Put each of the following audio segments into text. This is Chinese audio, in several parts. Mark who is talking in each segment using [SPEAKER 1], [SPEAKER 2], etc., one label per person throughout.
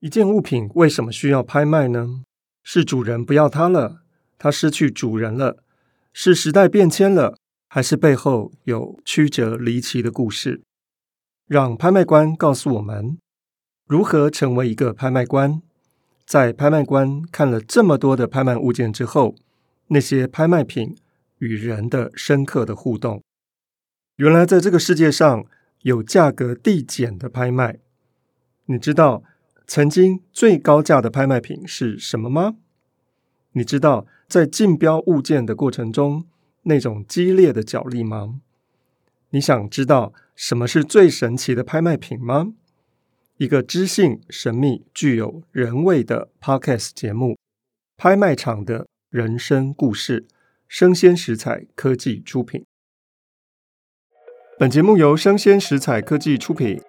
[SPEAKER 1] 一件物品为什么需要拍卖呢？是主人不要它了，它失去主人了，是时代变迁了，还是背后有曲折离奇的故事？让拍卖官告诉我们如何成为一个拍卖官。在拍卖官看了这么多的拍卖物件之后，那些拍卖品与人的深刻的互动。原来在这个世界上有价格递减的拍卖，你知道曾经最高价的拍卖品是什么吗？你知道在竞标物件的过程中那种激烈的角力吗？你想知道什么是最神奇的拍卖品吗？一个知性、神秘、具有人味的 Podcast 节目《拍卖场的人生故事》，生鲜食材科技出品。本节目由生鲜食材科技出品。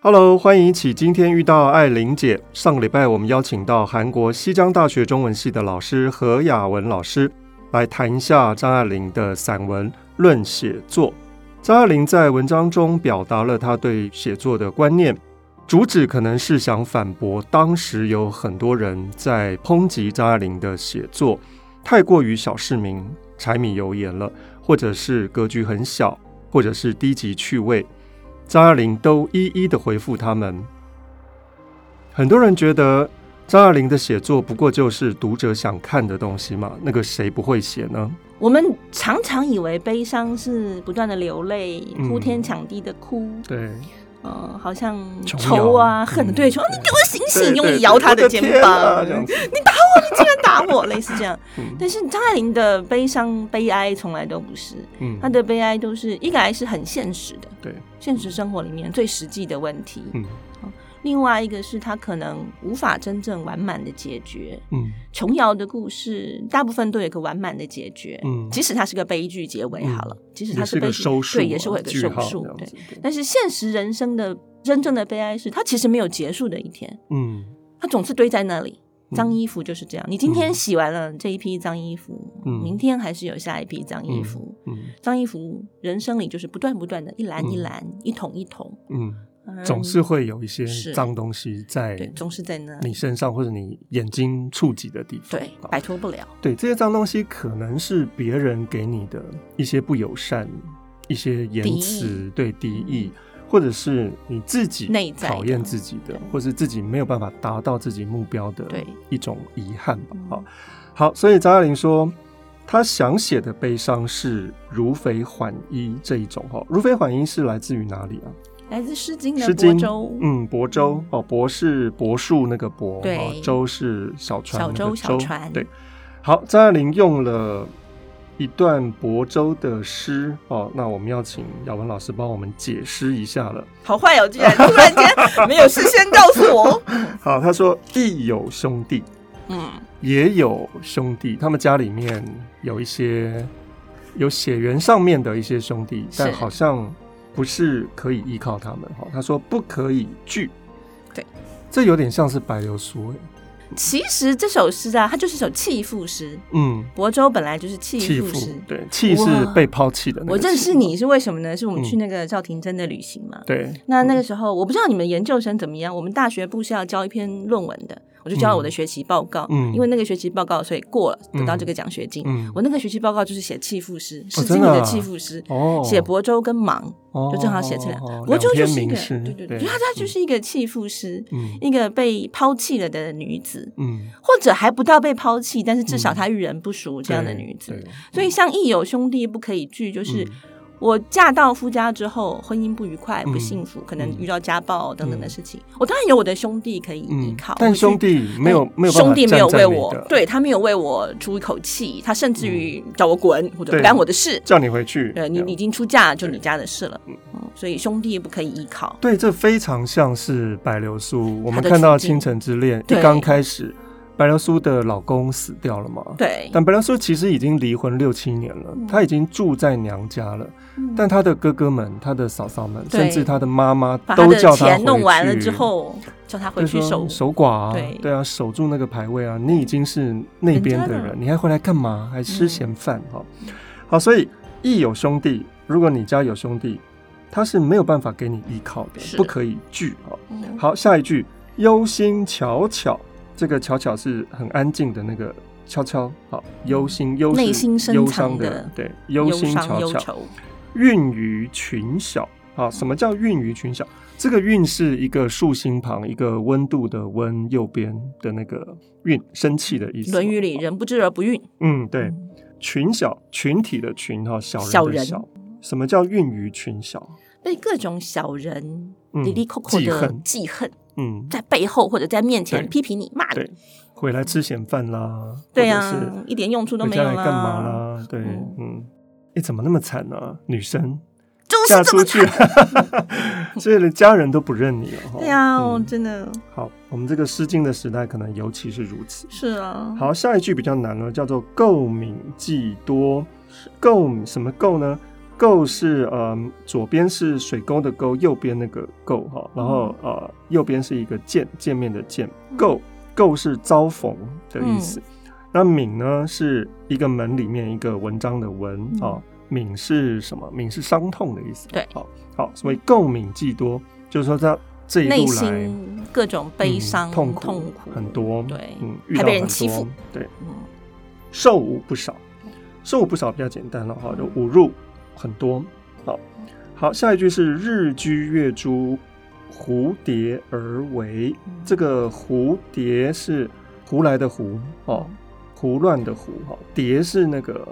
[SPEAKER 1] Hello，欢迎一起今天遇到爱玲姐。上个礼拜我们邀请到韩国西江大学中文系的老师何雅文老师来谈一下张爱玲的散文《论写作》。张爱玲在文章中表达了她对写作的观念，主旨可能是想反驳当时有很多人在抨击张爱玲的写作太过于小市民、柴米油盐了。或者是格局很小，或者是低级趣味，张爱玲都一一的回复他们。很多人觉得张爱玲的写作不过就是读者想看的东西嘛，那个谁不会写呢？
[SPEAKER 2] 我们常常以为悲伤是不断的流泪，哭天抢地的哭，嗯、
[SPEAKER 1] 对。
[SPEAKER 2] 嗯，好像仇啊，恨的对，说你给我醒醒，用力摇他的肩膀，
[SPEAKER 1] 啊、
[SPEAKER 2] 你打我，你竟然类似这样。但是张爱玲的悲伤、悲哀从来都不是，嗯，她的悲哀都是一个来是很现实的，对，现实生活里面最实际的问题，嗯。另外一个是他可能无法真正完满的解决，嗯，琼瑶的故事大部分都有一个完满的解决，嗯，即使它是个悲剧结尾好了，嗯、即使它是悲剧，对，也是会有个收束，对。对。但是现实人生的真正的悲哀是，它其实没有结束的一天，嗯，它总是堆在那里。脏衣服就是这样，你今天洗完了这一批脏衣服，嗯，明天还是有下一批脏衣服，嗯，脏衣服人生里就是不断不断的一篮一篮，一桶一桶，嗯。
[SPEAKER 1] 总是会有一些脏东西在，
[SPEAKER 2] 对，总是在那。
[SPEAKER 1] 你身上或者你眼睛触及的地方，
[SPEAKER 2] 对，摆脱不了。
[SPEAKER 1] 对，这些脏东西可能是别人给你的一些不友善、一些言辞，对敌意，或者是你自己内在讨厌自己的，或是自己没有办法达到自己目标的一种遗憾吧。好，好，所以张爱玲说，她想写的悲伤是如匪缓衣这一种。哈，如匪缓衣是来自于哪里啊？
[SPEAKER 2] 来自《诗经》的亳舟，
[SPEAKER 1] 嗯，亳州哦，亳是柏树那个柏，对，舟是小船，小舟小船，对。好，张爱玲用了一段亳州的诗哦，那我们要请雅文老师帮我们解释一下了。
[SPEAKER 2] 好坏哦，居然突然间没有事先告诉我。
[SPEAKER 1] 好，他说亦有兄弟，嗯，也有兄弟，他们家里面有一些有血缘上面的一些兄弟，但好像。不是可以依靠他们哈，他说不可以聚，
[SPEAKER 2] 对，
[SPEAKER 1] 这有点像是白流苏。
[SPEAKER 2] 其实这首诗啊，它就是首弃妇诗。嗯，亳州本来就是弃妇诗，
[SPEAKER 1] 对，弃是被抛弃的。
[SPEAKER 2] 我认识你是为什么呢？是我们去那个赵廷珍的旅行嘛？对。那那个时候，我不知道你们研究生怎么样，我们大学部是要交一篇论文的。我就交了我的学习报告，嗯，因为那个学习报告，所以过了，得到这个奖学金。嗯，我那个学习报告就是写弃妇诗，诗经里的弃妇诗，哦，写亳州跟芒，就正好写出来。亳州就是一个，对对对，他他就是一个弃妇诗，一个被抛弃了的女子，嗯，或者还不到被抛弃，但是至少她遇人不淑这样的女子。所以像亦有兄弟不可以拒，就是。我嫁到夫家之后，婚姻不愉快、不幸福，可能遇到家暴等等的事情。我当然有我的兄弟可以依靠，
[SPEAKER 1] 但兄弟没有没有
[SPEAKER 2] 兄弟没有为我，对他没有为我出一口气，他甚至于叫我滚或者不干我的事，
[SPEAKER 1] 叫你回去。
[SPEAKER 2] 对你已经出嫁，就你家的事了。嗯，所以兄弟不可以依靠。
[SPEAKER 1] 对，这非常像是白流苏。我们看到《倾城之恋》一刚开始。白流苏的老公死掉了嘛？对。但白流苏其实已经离婚六七年了，她已经住在娘家了。但她的哥哥们、她的嫂嫂们，甚至她的妈妈，都叫她回去。
[SPEAKER 2] 弄完了之后，叫她回去守
[SPEAKER 1] 守寡啊。对啊，守住那个牌位啊！你已经是那边的人，你还回来干嘛？还吃闲饭？哈，好，所以一有兄弟。如果你家有兄弟，他是没有办法给你依靠的，不可以拒。好，下一句。忧心悄悄，这个巧巧是很安静的那个悄悄，好，忧心忧
[SPEAKER 2] 内心
[SPEAKER 1] 忧伤的，对，忧心悄悄。韵于群小，啊，什么叫韵于群小？这个韵是一个竖心旁，一个温度的温，右边的那个韵，生气的意思。
[SPEAKER 2] 《论语》里“人不知而不愠”。
[SPEAKER 1] 嗯，对，群小，群体的群哈，小人的小。什么叫韵于群小？
[SPEAKER 2] 被各种小人里里扣扣的记恨，嗯，在背后或者在面前批评你、骂你，
[SPEAKER 1] 回来吃闲饭啦，
[SPEAKER 2] 对呀，一点用处都没有啦，
[SPEAKER 1] 干嘛啦？对，嗯，你怎么那么惨呢？女生
[SPEAKER 2] 嫁出去，
[SPEAKER 1] 所以连家人都不认你了。
[SPEAKER 2] 对呀，我真的。
[SPEAKER 1] 好，我们这个《诗经》的时代可能尤其是如此。
[SPEAKER 2] 是啊。
[SPEAKER 1] 好，下一句比较难了，叫做“垢敏既多”。垢什么垢呢？垢是呃，左边是水沟的沟，右边那个垢哈，然后呃，右边是一个见见面的见。垢垢是遭逢的意思。嗯、那敏呢，是一个门里面一个文章的文啊。嗯、敏是什么？敏是伤痛的意思。
[SPEAKER 2] 对，
[SPEAKER 1] 好，好，所以垢敏既多，就是说他这一路来
[SPEAKER 2] 各种悲伤、
[SPEAKER 1] 嗯、痛苦
[SPEAKER 2] 痛苦
[SPEAKER 1] 很多，
[SPEAKER 2] 对，
[SPEAKER 1] 嗯，
[SPEAKER 2] 还被人欺负，
[SPEAKER 1] 对，嗯，受侮不少，受侮不少比较简单了哈，就侮辱。很多，好，好，下一句是日居月诸，胡蝶而为。这个胡蝶是胡来的胡哦，胡乱的胡哈，蝶是那个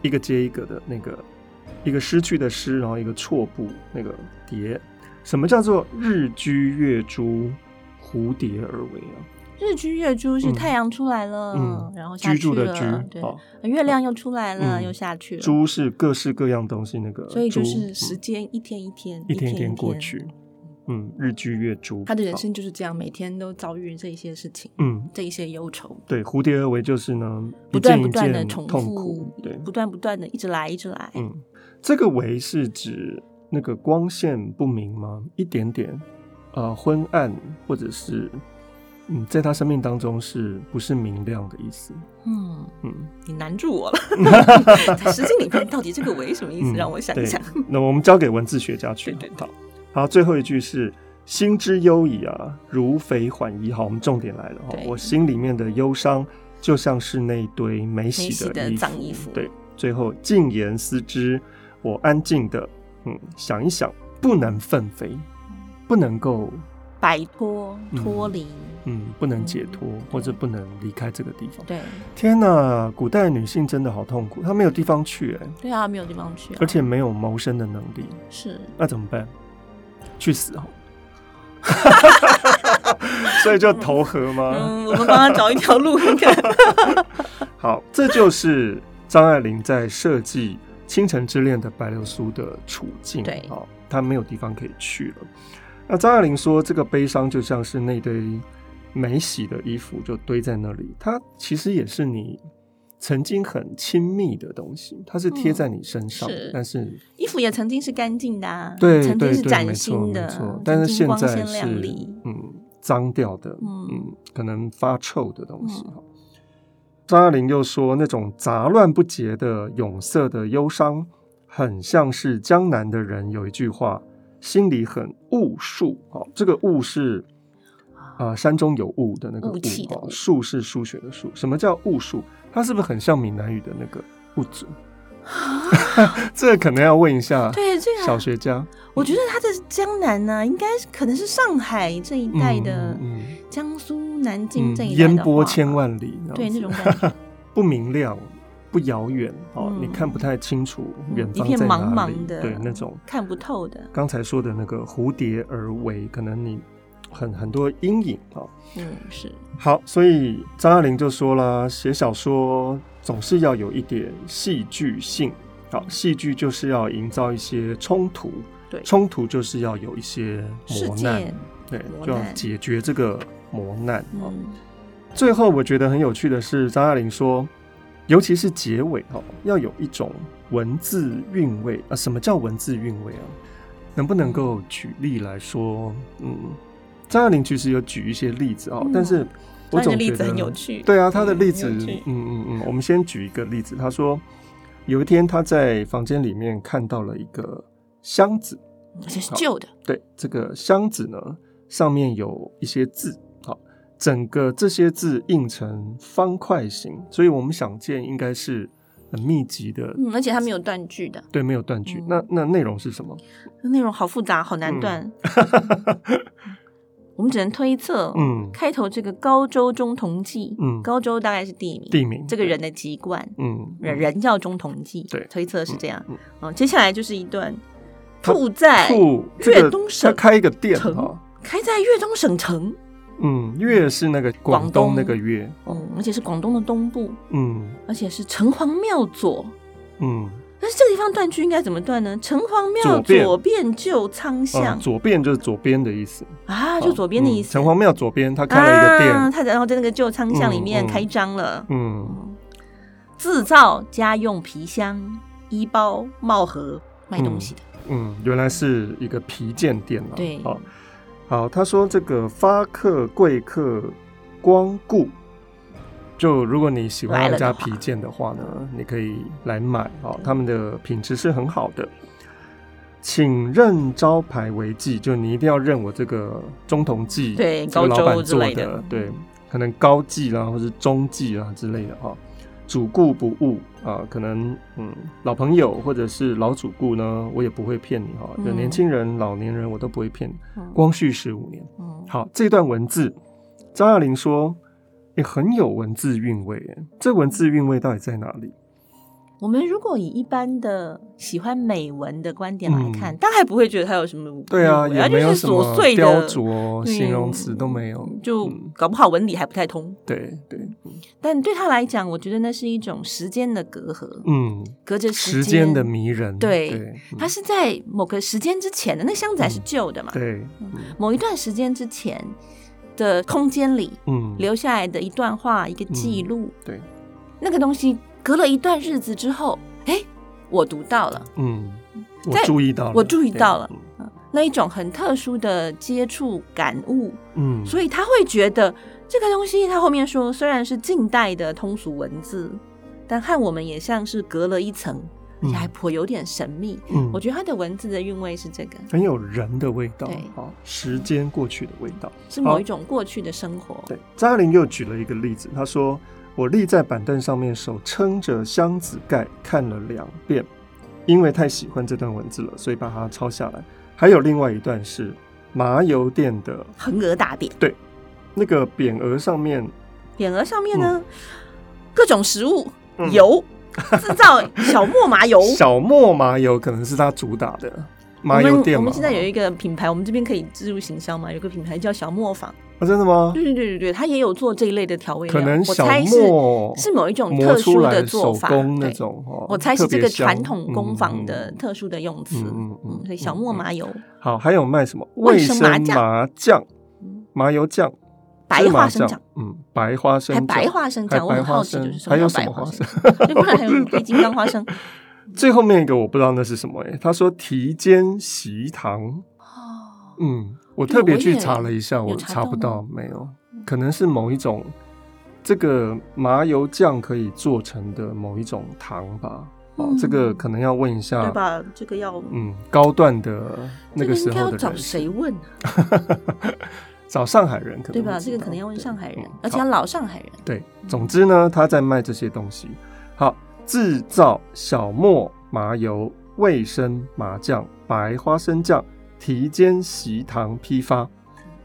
[SPEAKER 1] 一个接一个的那个一个失去的失，然后一个错步那个蝶。什么叫做日居月诸，胡蝶而为啊？
[SPEAKER 2] 日居月诸是太阳出来了，嗯，然后居住的居，对，月亮又出来了，又下去了。
[SPEAKER 1] 猪是各式各样东西，那个，
[SPEAKER 2] 所以就是时间一天一天，
[SPEAKER 1] 一天一天过去。嗯，日居月诸，
[SPEAKER 2] 他的人生就是这样，每天都遭遇这一些事情，嗯，这一些忧愁。
[SPEAKER 1] 对，蝴蝶而为就是呢，
[SPEAKER 2] 不断不断的重复，
[SPEAKER 1] 对，
[SPEAKER 2] 不断不断的一直来，一直来。
[SPEAKER 1] 嗯，这个为是指那个光线不明吗？一点点，呃，昏暗或者是。嗯，在他生命当中是不是明亮的意思？嗯
[SPEAKER 2] 嗯，你难住我了。在诗经里面，到底这个为什么意思？让我想一想。
[SPEAKER 1] 那我们交给文字学家去。对对对。好，好，最后一句是“心之忧矣啊，如匪缓衣”。好，我们重点来了哈。我心里面的忧伤，就像是那堆没洗的脏衣服。对，最后静言思之，我安静的嗯想一想，不能奋飞，不能够。
[SPEAKER 2] 摆脱、脱离，
[SPEAKER 1] 嗯，不能解脱，或者不能离开这个地方。
[SPEAKER 2] 对，
[SPEAKER 1] 天哪，古代女性真的好痛苦，她没有地方去，哎，
[SPEAKER 2] 对啊，没有地方去，
[SPEAKER 1] 而且没有谋生的能力，
[SPEAKER 2] 是，
[SPEAKER 1] 那怎么办？去死哦！所以就投河吗？
[SPEAKER 2] 嗯，我们帮她找一条路应该。
[SPEAKER 1] 好，这就是张爱玲在设计《倾城之恋》的白流苏的处境。
[SPEAKER 2] 对，
[SPEAKER 1] 好，她没有地方可以去了。那张爱玲说：“这个悲伤就像是那堆没洗的衣服，就堆在那里。它其实也是你曾经很亲密的东西，它是贴在你身上。嗯、但是
[SPEAKER 2] 衣服也曾经是干净的、啊，
[SPEAKER 1] 对，
[SPEAKER 2] 曾经是崭新的，
[SPEAKER 1] 没错。但是现在是嗯脏掉的，嗯，嗯，可能发臭的东西。嗯、张爱玲又说：那种杂乱不洁的永色的忧伤，很像是江南的人有一句话。”心里很雾数，哦，这个雾是啊、呃，山中有雾的那个雾，哦，数是数学的数。什么叫雾树？它是不是很像闽南语的那个雾族？这个可能要问一下，对这个小学家。
[SPEAKER 2] 我觉得他的江南呢、啊，应该可能是上海这一带的，江苏南京这一带、烟波千万里，
[SPEAKER 1] 对
[SPEAKER 2] 那种感觉
[SPEAKER 1] 不明亮。不遥远哦，嗯、你看不太清楚远方在哪里，一片茫茫的，对那种
[SPEAKER 2] 看不透的。
[SPEAKER 1] 刚才说的那个蝴蝶而为，可能你很很多阴影啊。
[SPEAKER 2] 嗯，是。
[SPEAKER 1] 好，所以张爱玲就说了，写小说总是要有一点戏剧性。好，戏剧就是要营造一些冲突，对，冲突就是要有一些磨难，界对，就要解决这个磨难。嗯，最后我觉得很有趣的是，张爱玲说。尤其是结尾哦，要有一种文字韵味啊！什么叫文字韵味啊？能不能够举例来说？嗯，张爱玲其实有举一些例子哦，嗯、但是我总觉得
[SPEAKER 2] 很有趣。
[SPEAKER 1] 对啊，他的例子，嗯嗯嗯，我们先举一个例子。他说有一天他在房间里面看到了一个箱子，
[SPEAKER 2] 而且是旧的。
[SPEAKER 1] 对，这个箱子呢，上面有一些字，好，整个这些字印成方块形，所以我们想见应该是很密集的，
[SPEAKER 2] 嗯，而且它没有断句的，
[SPEAKER 1] 对，没有断句。嗯、那那内容是什么？
[SPEAKER 2] 内容好复杂，好难断。嗯 我们只能推测，嗯，开头这个高州中同济，嗯，高州大概是地名，
[SPEAKER 1] 地名，
[SPEAKER 2] 这个人的籍贯，
[SPEAKER 1] 嗯，
[SPEAKER 2] 人人叫中同济，
[SPEAKER 1] 对，
[SPEAKER 2] 推测是这样，嗯，接下来就是一段，兔在粤东省，
[SPEAKER 1] 他开一个店，
[SPEAKER 2] 开在粤东省城，
[SPEAKER 1] 嗯，粤是那个广东那个粤，
[SPEAKER 2] 嗯，而且是广东的东部，
[SPEAKER 1] 嗯，
[SPEAKER 2] 而且是城隍庙左，
[SPEAKER 1] 嗯。
[SPEAKER 2] 但是这个地方断句应该怎么断呢？城隍庙左边就仓巷，
[SPEAKER 1] 左边就是左边的意思
[SPEAKER 2] 啊，就左边的意思。
[SPEAKER 1] 城隍庙左边，他开了一个店，
[SPEAKER 2] 他然后在那个旧仓巷里面开张了。
[SPEAKER 1] 嗯，
[SPEAKER 2] 制造家用皮箱、衣包、帽盒，卖东西的。
[SPEAKER 1] 嗯，原来是一个皮件店了。
[SPEAKER 2] 对，
[SPEAKER 1] 好，好，他说这个发客贵客光顾。就如果你喜欢他们家皮件的话呢，你可以来买哦，他们的品质是很好的。请认招牌为记，就你一定要认我这个中同记，
[SPEAKER 2] 对，
[SPEAKER 1] 这个老板做的，
[SPEAKER 2] 的
[SPEAKER 1] 对，可能高记啦，或是中记啊之类的哈。主顾不误啊，可能嗯，老朋友或者是老主顾呢，我也不会骗你哈。有年轻人、老年人，我都不会骗你。光绪十五年，好，这段文字，张爱玲说。也很有文字韵味，哎，这文字韵味到底在哪里？
[SPEAKER 2] 我们如果以一般的喜欢美文的观点来看，大概不会觉得它有什么
[SPEAKER 1] 对啊，也没有什么雕琢形容词都没有，
[SPEAKER 2] 就搞不好文理还不太通。
[SPEAKER 1] 对对，
[SPEAKER 2] 但对他来讲，我觉得那是一种时间的隔阂，
[SPEAKER 1] 嗯，
[SPEAKER 2] 隔着
[SPEAKER 1] 时间的迷人。
[SPEAKER 2] 对，它是在某个时间之前的，那箱子还是旧的嘛？
[SPEAKER 1] 对，
[SPEAKER 2] 某一段时间之前。的空间里，嗯，留下来的一段话，一个记录，
[SPEAKER 1] 嗯，对，
[SPEAKER 2] 那个东西隔了一段日子之后，哎，我读到了，
[SPEAKER 1] 嗯，我注意到了，
[SPEAKER 2] 我注意到了，嗯，那一种很特殊的接触感悟，
[SPEAKER 1] 嗯，
[SPEAKER 2] 所以他会觉得这个东西，他后面说虽然是近代的通俗文字，但和我们也像是隔了一层。而且还颇有点神秘，嗯，我觉得他的文字的韵味是这个，
[SPEAKER 1] 很有人的味道，
[SPEAKER 2] 对，
[SPEAKER 1] 时间过去的味道，
[SPEAKER 2] 是某一种过去的生活。
[SPEAKER 1] 对，张爱玲又举了一个例子，她说：“我立在板凳上面，手撑着箱子盖，看了两遍，因为太喜欢这段文字了，所以把它抄下来。”还有另外一段是麻油店的。
[SPEAKER 2] 横额大匾，
[SPEAKER 1] 对，那个匾额上面，
[SPEAKER 2] 匾额上面呢，各种食物油。制造小磨麻油，
[SPEAKER 1] 小磨麻油可能是它主打的麻油店。
[SPEAKER 2] 我们现在有一个品牌，我们这边可以植入行销嘛？有个品牌叫小磨坊。
[SPEAKER 1] 啊，真的吗？
[SPEAKER 2] 对对对对对，他也有做这一类的调味料。
[SPEAKER 1] 可能小磨
[SPEAKER 2] 是某一种特殊的做法，工
[SPEAKER 1] 那种。
[SPEAKER 2] 我猜是这个传统工坊的特殊的用词。嗯嗯，所以小磨麻油。
[SPEAKER 1] 好，还有卖什么？卫生麻酱、麻油酱。
[SPEAKER 2] 白花生酱，
[SPEAKER 1] 嗯，白花生，
[SPEAKER 2] 还白花生酱，我很好奇，就是什么叫白花生？
[SPEAKER 1] 对，
[SPEAKER 2] 不然还有黑金刚花生。
[SPEAKER 1] 最后面一个我不知道那是什么诶，他说提间席糖，
[SPEAKER 2] 哦，
[SPEAKER 1] 嗯，我特别去查了一下，我查不到，没有，可能是某一种这个麻油酱可以做成的某一种糖吧。哦，这个可能要问一下，
[SPEAKER 2] 对吧？这个要
[SPEAKER 1] 嗯高段的那个时候的人，
[SPEAKER 2] 要找谁问？
[SPEAKER 1] 找上海人可能
[SPEAKER 2] 对吧？这个可能要问上海人，而且要老上海人。
[SPEAKER 1] 对，总之呢，他在卖这些东西。好，制造小磨麻油、卫生麻酱、白花生酱、提尖席糖批发。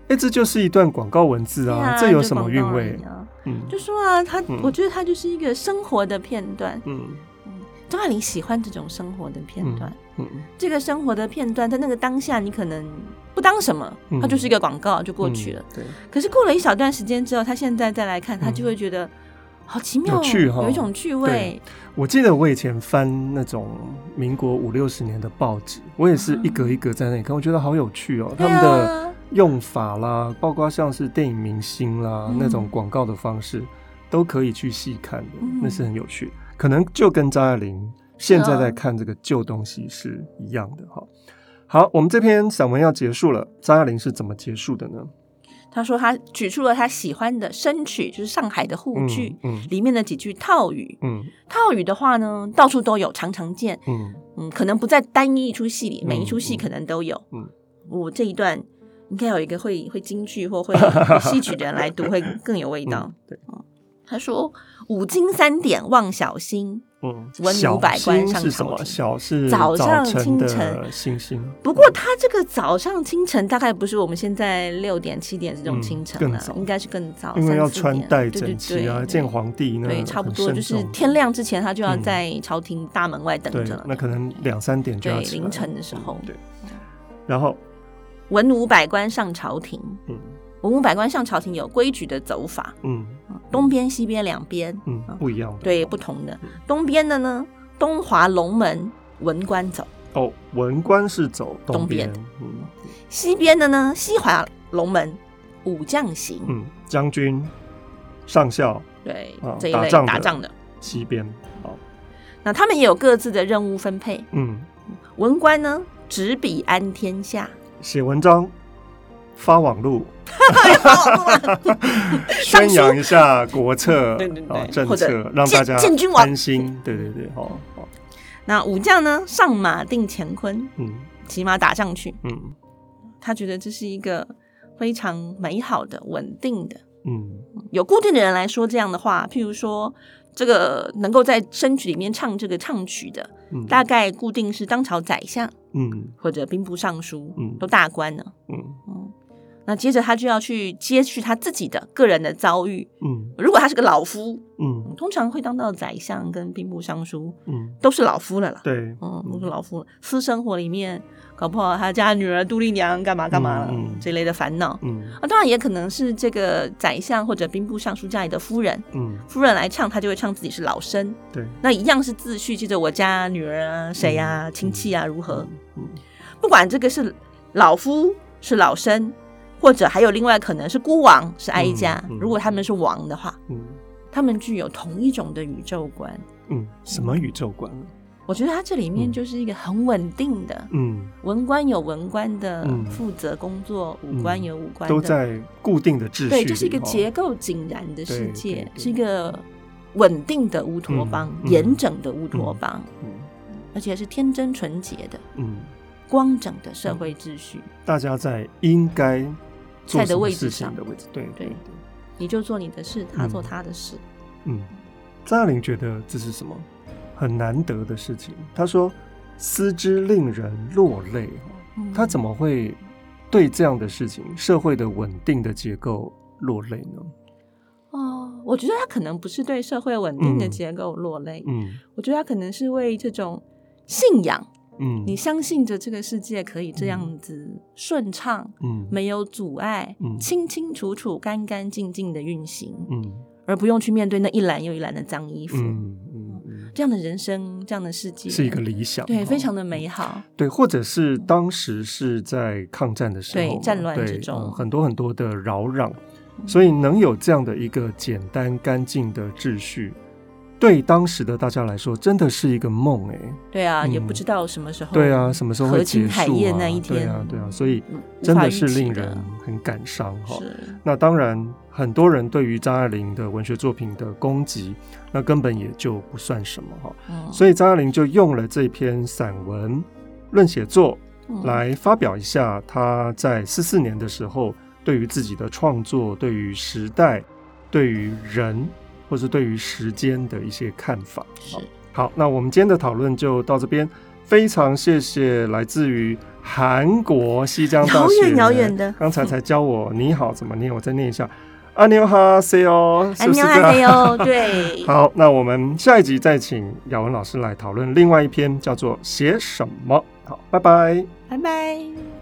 [SPEAKER 1] 哎，这就是一段广告文字啊！这有什么韵味？
[SPEAKER 2] 嗯，就说啊，他，我觉得他就是一个生活的片段。
[SPEAKER 1] 嗯
[SPEAKER 2] 嗯，张爱玲喜欢这种生活的片段。
[SPEAKER 1] 嗯，
[SPEAKER 2] 这个生活的片段在那个当下，你可能。不当什么，它就是一个广告就过去了。
[SPEAKER 1] 对。
[SPEAKER 2] 可是过了一小段时间之后，他现在再来看，他就会觉得好奇妙，
[SPEAKER 1] 有趣哈，
[SPEAKER 2] 有一种趣味。
[SPEAKER 1] 我记得我以前翻那种民国五六十年的报纸，我也是一格一格在那里看，我觉得好有趣哦。他们的用法啦，包括像是电影明星啦那种广告的方式，都可以去细看的，那是很有趣。可能就跟张爱玲现在在看这个旧东西是一样的哈。好，我们这篇散文要结束了。张爱玲是怎么结束的呢？
[SPEAKER 2] 他说他举出了他喜欢的生曲，就是上海的沪剧，嗯，嗯，里面的几句套语，
[SPEAKER 1] 嗯，
[SPEAKER 2] 套语的话呢，到处都有，常常见，
[SPEAKER 1] 嗯
[SPEAKER 2] 嗯，可能不在单一一出戏里，每一出戏可能都有，
[SPEAKER 1] 嗯，
[SPEAKER 2] 我这一段应该有一个会会京剧或会戏曲的人来读，会更有味道。
[SPEAKER 1] 对，
[SPEAKER 2] 他说五更三点望小星。
[SPEAKER 1] 嗯，
[SPEAKER 2] 文武百官上
[SPEAKER 1] 是什么？小是
[SPEAKER 2] 早上清
[SPEAKER 1] 晨星星。
[SPEAKER 2] 不过他这个早上清晨大概不是我们现在六点七点这种清晨了，应该是更早，
[SPEAKER 1] 因为要穿戴整齐啊，见皇帝呢。
[SPEAKER 2] 对，差不多就是天亮之前，他就要在朝廷大门外等着了。
[SPEAKER 1] 那可能两三点就要
[SPEAKER 2] 凌晨的时候。
[SPEAKER 1] 对，然后
[SPEAKER 2] 文武百官上朝廷。嗯。文武百官上朝廷有规矩的走法，
[SPEAKER 1] 嗯，
[SPEAKER 2] 东边、西边两边，
[SPEAKER 1] 嗯，不一样，
[SPEAKER 2] 对，不同的。东边的呢，东华龙门文官走，
[SPEAKER 1] 哦，文官是走东边，
[SPEAKER 2] 嗯，西边的呢，西华龙门武将行，
[SPEAKER 1] 嗯，将军、上校，
[SPEAKER 2] 对，这一类打仗的
[SPEAKER 1] 西边，好，
[SPEAKER 2] 那他们也有各自的任务分配，
[SPEAKER 1] 嗯，
[SPEAKER 2] 文官呢，执笔安天下，
[SPEAKER 1] 写文章。发网路，宣扬一下国策，对对对，政策，让大家安心。对对对，好。
[SPEAKER 2] 那武将呢？上马定乾坤，
[SPEAKER 1] 嗯，
[SPEAKER 2] 骑马打仗去，
[SPEAKER 1] 嗯，
[SPEAKER 2] 他觉得这是一个非常美好的、稳定的，
[SPEAKER 1] 嗯，
[SPEAKER 2] 有固定的人来说这样的话，譬如说，这个能够在申曲里面唱这个唱曲的，大概固定是当朝宰相，
[SPEAKER 1] 嗯，
[SPEAKER 2] 或者兵部尚书，
[SPEAKER 1] 嗯，
[SPEAKER 2] 都大官呢，
[SPEAKER 1] 嗯。
[SPEAKER 2] 嗯。那接着他就要去接续他自己的个人的遭遇。
[SPEAKER 1] 嗯，
[SPEAKER 2] 如果他是个老夫，
[SPEAKER 1] 嗯，
[SPEAKER 2] 通常会当到宰相跟兵部尚书，
[SPEAKER 1] 嗯，
[SPEAKER 2] 都是老夫了啦。
[SPEAKER 1] 对，
[SPEAKER 2] 嗯，都是老夫了。私生活里面搞不好他家女儿杜丽娘干嘛干嘛了，这类的烦恼。
[SPEAKER 1] 嗯，
[SPEAKER 2] 啊，当然也可能是这个宰相或者兵部尚书家里的夫人，
[SPEAKER 1] 嗯，
[SPEAKER 2] 夫人来唱，他就会唱自己是老生。
[SPEAKER 1] 对，
[SPEAKER 2] 那一样是自序，记着我家女儿啊，谁呀，亲戚啊，如何？
[SPEAKER 1] 嗯，
[SPEAKER 2] 不管这个是老夫是老生。或者还有另外可能是孤王是哀家，嗯嗯、如果他们是王的话，
[SPEAKER 1] 嗯，
[SPEAKER 2] 他们具有同一种的宇宙观，
[SPEAKER 1] 嗯，什么宇宙观？
[SPEAKER 2] 我觉得他这里面就是一个很稳定的，
[SPEAKER 1] 嗯，
[SPEAKER 2] 文官有文官的负责工作，嗯、武官有武官的，
[SPEAKER 1] 都在固定的秩序，
[SPEAKER 2] 对，这是一个结构井然的世界，是一个稳定的乌托邦，严、嗯、整的乌托邦，
[SPEAKER 1] 嗯，
[SPEAKER 2] 而且是天真纯洁的，
[SPEAKER 1] 嗯，
[SPEAKER 2] 光整的社会秩序，
[SPEAKER 1] 大家在应该。
[SPEAKER 2] 在的位置上
[SPEAKER 1] 的位置，对对对，
[SPEAKER 2] 你就做你的事，他做他的事。
[SPEAKER 1] 嗯，张爱玲觉得这是什么很难得的事情。他说：“思之令人落泪。”他怎么会对这样的事情，社会的稳定的结构落泪呢？
[SPEAKER 2] 哦，我觉得他可能不是对社会稳定的结构落泪。
[SPEAKER 1] 嗯，
[SPEAKER 2] 我觉得他可能是为这种信仰。
[SPEAKER 1] 嗯，
[SPEAKER 2] 你相信着这个世界可以这样子顺畅，
[SPEAKER 1] 嗯，
[SPEAKER 2] 没有阻碍，
[SPEAKER 1] 嗯，
[SPEAKER 2] 清清楚楚、干干净净的运行，
[SPEAKER 1] 嗯，
[SPEAKER 2] 而不用去面对那一篮又一篮的脏衣服，
[SPEAKER 1] 嗯嗯嗯，
[SPEAKER 2] 这样的人生，这样的世界
[SPEAKER 1] 是一个理想，
[SPEAKER 2] 对，非常的美好，
[SPEAKER 1] 对，或者是当时是在抗战的时候，
[SPEAKER 2] 对，战乱之中，
[SPEAKER 1] 很多很多的扰攘，所以能有这样的一个简单干净的秩序。对当时的大家来说，真的是一个梦哎。
[SPEAKER 2] 对啊，也不知道什么时候。
[SPEAKER 1] 对啊，什么时候会结束啊？
[SPEAKER 2] 那一天。
[SPEAKER 1] 对啊，对啊，所以真的是令人很感伤哈。那当然，很多人对于张爱玲的文学作品的攻击，那根本也就不算什么哈。所以张爱玲就用了这篇散文论写作来发表一下她在四四年的时候对于自己的创作、对于时代、对于人。或是对于时间的一些看法。
[SPEAKER 2] 好，
[SPEAKER 1] 好，那我们今天的讨论就到这边。非常谢谢来自于韩国西江大
[SPEAKER 2] 学，的，
[SPEAKER 1] 刚才才教我你好怎么念，我再念一下，阿牛哈西哦，阿牛哈西
[SPEAKER 2] 哦，对。
[SPEAKER 1] 好，那我们下一集再请雅文老师来讨论另外一篇叫做写什么。好，拜拜，
[SPEAKER 2] 拜拜。